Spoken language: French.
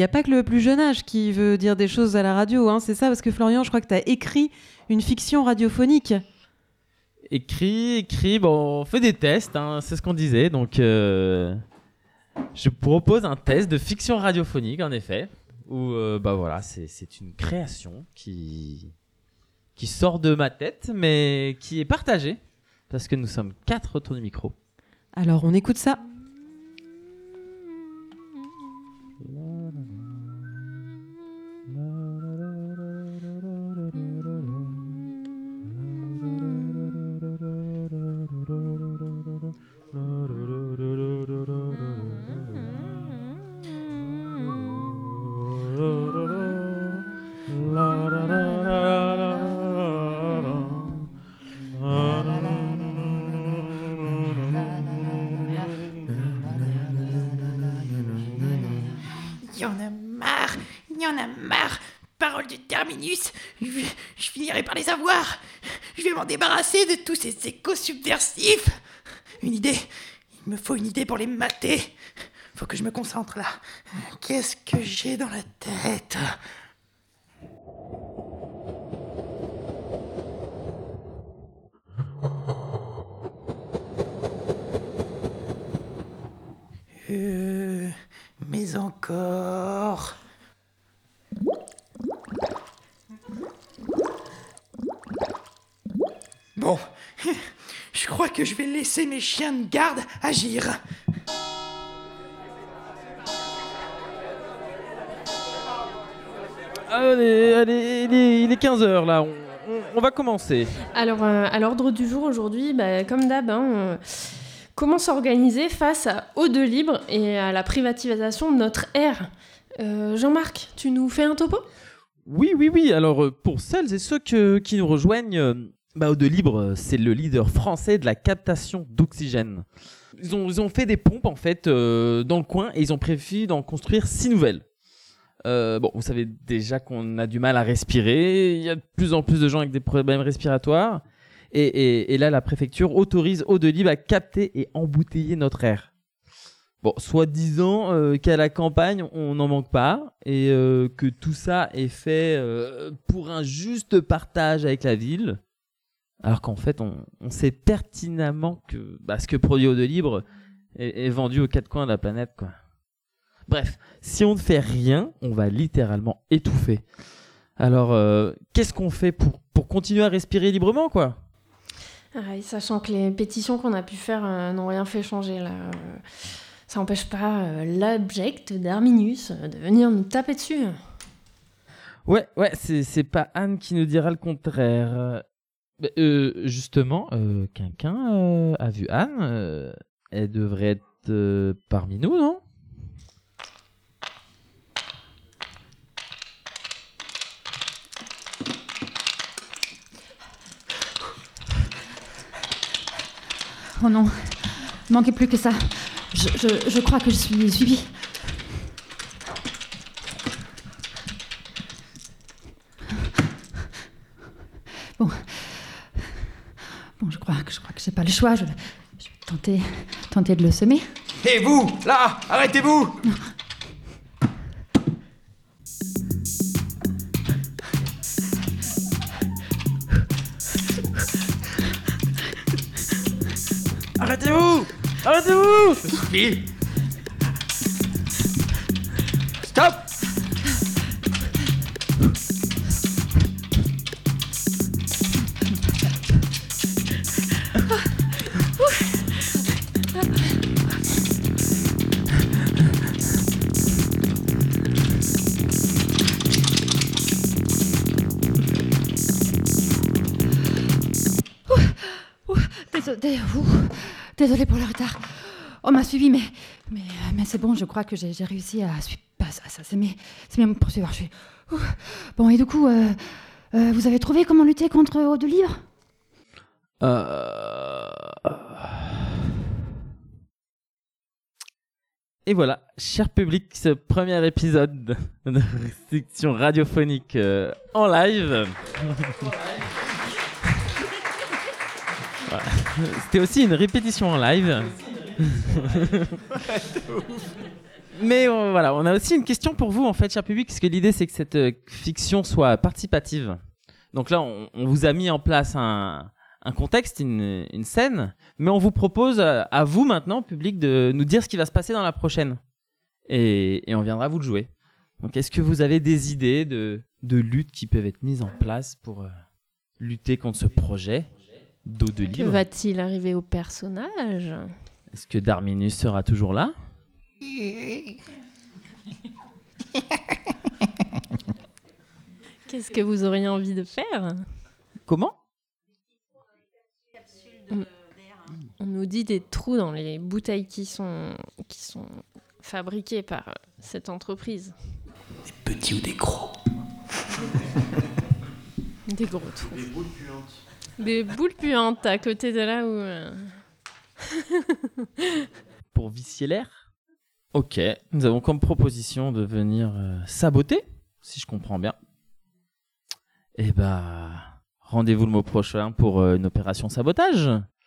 Il n'y a pas que le plus jeune âge qui veut dire des choses à la radio, hein, c'est ça Parce que Florian, je crois que tu as écrit une fiction radiophonique. Écrit, écrit, bon, on fait des tests, hein, c'est ce qu'on disait. Donc, euh, je propose un test de fiction radiophonique, en effet, où, euh, bah voilà, c'est c'est une création qui, qui sort de ma tête, mais qui est partagée, parce que nous sommes quatre autour du micro. Alors, on écoute ça. Il y en a marre, il y en a marre. Parole de terminus, je, je finirai par les avoir. Je vais m'en débarrasser de tous ces échos subversifs. Une idée, il me faut une idée pour les mater. Faut que je me concentre là. Qu'est-ce que j'ai dans la tête? Euh, mais encore. Bon, je crois que je vais laisser mes chiens de garde agir. Allez, allez, il est, il est 15h là, on, on- on va commencer. Alors, euh, à l'ordre du jour aujourd'hui, bah, comme d'hab, hein, euh, comment s'organiser face à eau de libre et à la privatisation de notre air Euh, Jean-Marc, tu nous fais un topo? Oui, oui, oui. Alors, euh, pour celles et ceux qui nous rejoignent, euh, bah, Eau de Libre, c'est le leader français de la captation d'oxygène. Ils ont, ils ont fait des pompes, en fait, dans le coin et ils ont prévu d'en construire six nouvelles. Bon, vous savez déjà qu'on a du mal à respirer. Il y a de plus en plus de gens avec des problèmes respiratoires. Et, là, la préfecture autorise Eau de Libre à capter et embouteiller notre air. Bon, soi-disant euh, qu'à la campagne, on n'en manque pas et euh, que tout ça est fait euh, pour un juste partage avec la ville. Alors qu'en fait, on, sait pertinemment que bah, ce que produit Eau de Libre est, est vendu aux quatre coins de la planète. Quoi. Bref, si on ne fait rien, on va littéralement étouffer. Alors, qu'est-ce qu'on fait pour, pour continuer à respirer librement, quoi? Sachant que les pétitions qu'on a pu faire euh, n'ont rien fait changer là. euh, ça n'empêche pas euh, l'abject d'Arminius euh, de venir nous taper dessus. Ouais, ouais, c'est, c'est pas Anne qui nous dira le contraire. Euh, justement, euh, quelqu'un euh, a vu Anne. euh, elle devrait être euh, parmi nous, non? Oh non, il manquait plus que ça. Je, je- je crois que je suis suivie. Bon. Bon, je crois que je crois que j'ai pas le choix. Je, vais- je vais tenter, tenter de le semer. Et vous, là, arrêtez-vous Arrêtez-vous. Arrêtez-vous. Stop désolée pour le retard. On m'a suivi, mais, mais, mais c'est bon, je crois que j'ai réussi à suivre. à ça, ça, c'est mes, c'est mes poursuivre. Je suis. Ouh. Bon, et du coup, euh, euh, vous avez trouvé comment lutter contre Eau de Livre Euh, Et voilà, cher public, ce premier épisode de restriction radiophonique euh, en live. Voilà. C'était aussi une répétition en live. Mais euh, voilà, on a aussi une question pour vous, en fait, cher public, parce que l'idée, c'est que cette euh, fiction soit participative. Donc là, on, vous a mis en place un, contexte, une, scène, mais on vous propose euh, à vous maintenant, public, de nous dire ce qui va se passer dans la prochaine. Et, on viendra vous le jouer. Donc est-ce que vous avez des idées de, luttes qui peuvent être mises en place pour lutter contre ce projet? D'eau de Que va-t-il arriver au personnage? Est-ce que Darminus sera toujours là? Qu'est-ce que vous auriez envie de faire? Comment? On nous dit des trous dans les bouteilles qui sont, qui sont fabriquées par cette entreprise. Des petits ou des gros? Des gros trous. Des boules puantes à côté de là où... euh, pour vicier l'air. Ok, nous avons comme proposition de venir euh, saboter, si je comprends bien. Eh bah, rendez-vous le mois prochain pour euh, une opération sabotage.